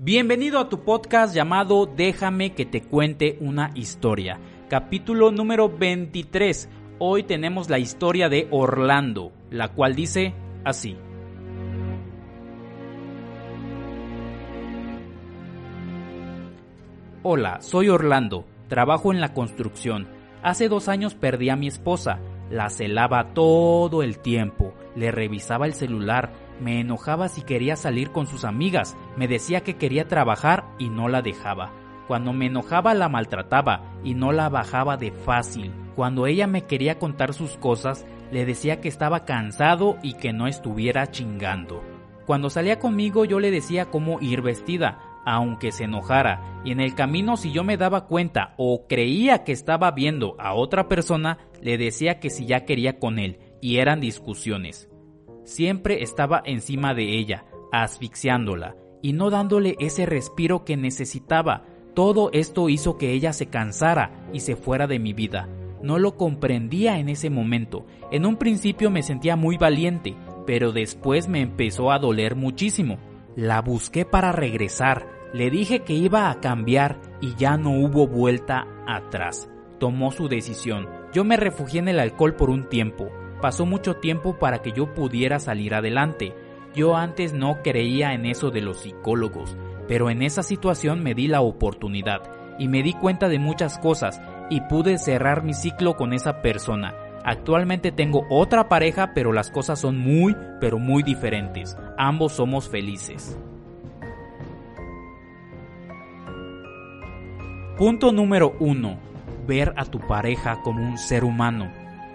Bienvenido a tu podcast llamado Déjame que te cuente una historia. Capítulo número 23. Hoy tenemos la historia de Orlando, la cual dice así. Hola, soy Orlando, trabajo en la construcción. Hace dos años perdí a mi esposa, la celaba todo el tiempo, le revisaba el celular, me enojaba si quería salir con sus amigas, me decía que quería trabajar y no la dejaba. Cuando me enojaba la maltrataba y no la bajaba de fácil. Cuando ella me quería contar sus cosas, le decía que estaba cansado y que no estuviera chingando. Cuando salía conmigo yo le decía cómo ir vestida, aunque se enojara, y en el camino si yo me daba cuenta o creía que estaba viendo a otra persona, le decía que si ya quería con él, y eran discusiones. Siempre estaba encima de ella, asfixiándola, y no dándole ese respiro que necesitaba. Todo esto hizo que ella se cansara y se fuera de mi vida. No lo comprendía en ese momento. En un principio me sentía muy valiente, pero después me empezó a doler muchísimo. La busqué para regresar, le dije que iba a cambiar y ya no hubo vuelta atrás. Tomó su decisión. Yo me refugié en el alcohol por un tiempo. Pasó mucho tiempo para que yo pudiera salir adelante. Yo antes no creía en eso de los psicólogos, pero en esa situación me di la oportunidad y me di cuenta de muchas cosas y pude cerrar mi ciclo con esa persona. Actualmente tengo otra pareja, pero las cosas son muy, pero muy diferentes. Ambos somos felices. Punto número 1. Ver a tu pareja como un ser humano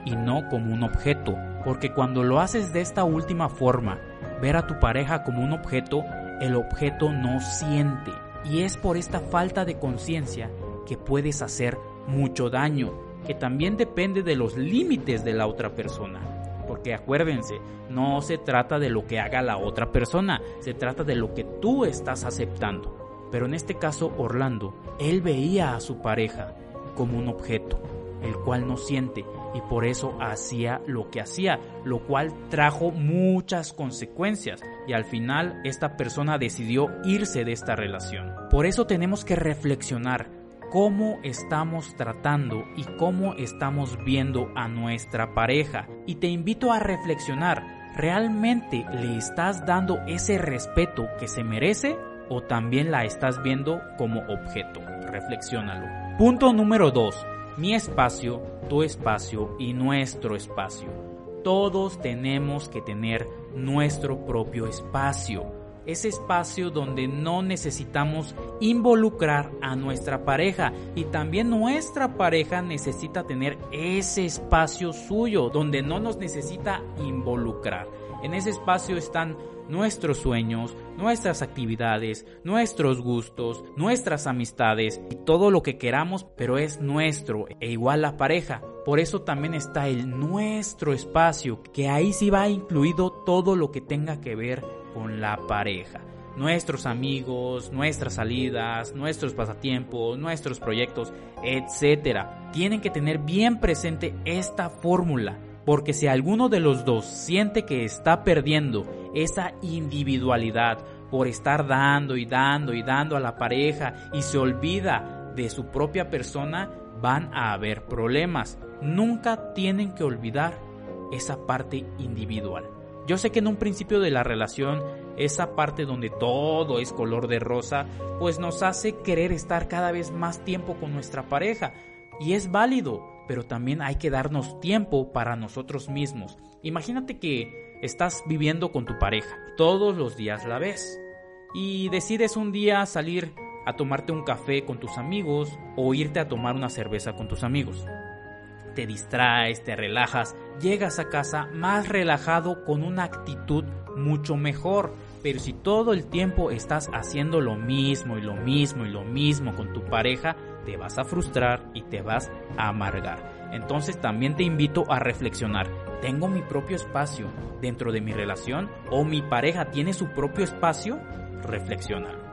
y no como un objeto, porque cuando lo haces de esta última forma, ver a tu pareja como un objeto, el objeto no siente. Y es por esta falta de conciencia que puedes hacer mucho daño, que también depende de los límites de la otra persona. Porque acuérdense, no se trata de lo que haga la otra persona, se trata de lo que tú estás aceptando. Pero en este caso, Orlando, él veía a su pareja como un objeto, el cual no siente y por eso hacía lo que hacía, lo cual trajo muchas consecuencias y al final esta persona decidió irse de esta relación. Por eso tenemos que reflexionar cómo estamos tratando y cómo estamos viendo a nuestra pareja. Y te invito a reflexionar, ¿realmente le estás dando ese respeto que se merece o también la estás viendo como objeto? Reflexiónalo. Punto número 2 mi espacio, tu espacio y nuestro espacio. Todos tenemos que tener nuestro propio espacio. Ese espacio donde no necesitamos involucrar a nuestra pareja y también nuestra pareja necesita tener ese espacio suyo donde no nos necesita involucrar. En ese espacio están nuestros sueños, nuestras actividades, nuestros gustos, nuestras amistades y todo lo que queramos, pero es nuestro e igual la pareja. Por eso también está el nuestro espacio, que ahí sí va incluido todo lo que tenga que ver con la pareja. Nuestros amigos, nuestras salidas, nuestros pasatiempos, nuestros proyectos, etcétera. Tienen que tener bien presente esta fórmula porque si alguno de los dos siente que está perdiendo esa individualidad por estar dando y dando y dando a la pareja y se olvida de su propia persona, van a haber problemas. Nunca tienen que olvidar esa parte individual. Yo sé que en un principio de la relación, esa parte donde todo es color de rosa, pues nos hace querer estar cada vez más tiempo con nuestra pareja. Y es válido, pero también hay que darnos tiempo para nosotros mismos. Imagínate que estás viviendo con tu pareja, todos los días la ves y decides un día salir a tomarte un café con tus amigos o irte a tomar una cerveza con tus amigos. Te distraes, te relajas, llegas a casa más relajado con una actitud mucho mejor. Pero si todo el tiempo estás haciendo lo mismo y lo mismo y lo mismo con tu pareja, te vas a frustrar y te vas a amargar. Entonces también te invito a reflexionar. ¿Tengo mi propio espacio dentro de mi relación o mi pareja tiene su propio espacio? Reflexiona.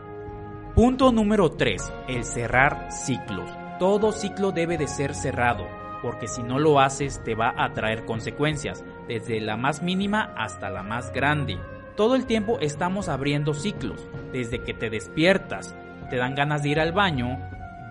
Punto número 3. El cerrar ciclos. Todo ciclo debe de ser cerrado, porque si no lo haces te va a traer consecuencias, desde la más mínima hasta la más grande. Todo el tiempo estamos abriendo ciclos. Desde que te despiertas, te dan ganas de ir al baño,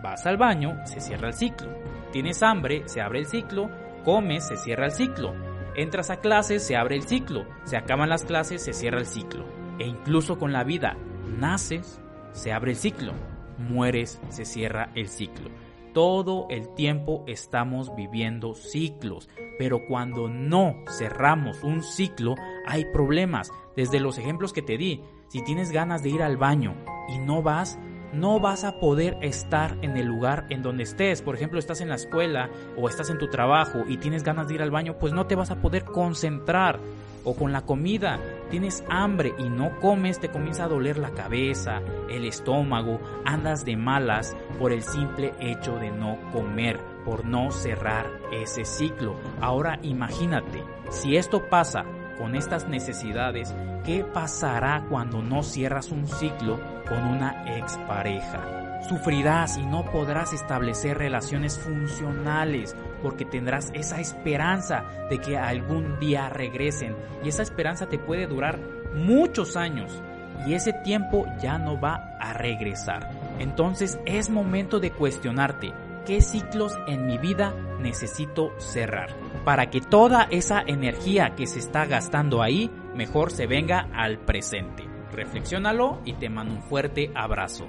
vas al baño, se cierra el ciclo. Tienes hambre, se abre el ciclo, comes, se cierra el ciclo. Entras a clases, se abre el ciclo. Se acaban las clases, se cierra el ciclo. E incluso con la vida, naces, se abre el ciclo. Mueres, se cierra el ciclo. Todo el tiempo estamos viviendo ciclos, pero cuando no cerramos un ciclo hay problemas. Desde los ejemplos que te di, si tienes ganas de ir al baño y no vas, no vas a poder estar en el lugar en donde estés. Por ejemplo, estás en la escuela o estás en tu trabajo y tienes ganas de ir al baño, pues no te vas a poder concentrar. O con la comida, tienes hambre y no comes, te comienza a doler la cabeza, el estómago, andas de malas por el simple hecho de no comer, por no cerrar ese ciclo. Ahora imagínate, si esto pasa con estas necesidades, ¿qué pasará cuando no cierras un ciclo con una expareja? Sufrirás y no podrás establecer relaciones funcionales porque tendrás esa esperanza de que algún día regresen y esa esperanza te puede durar muchos años y ese tiempo ya no va a regresar. Entonces es momento de cuestionarte qué ciclos en mi vida necesito cerrar para que toda esa energía que se está gastando ahí mejor se venga al presente. Reflexiónalo y te mando un fuerte abrazo.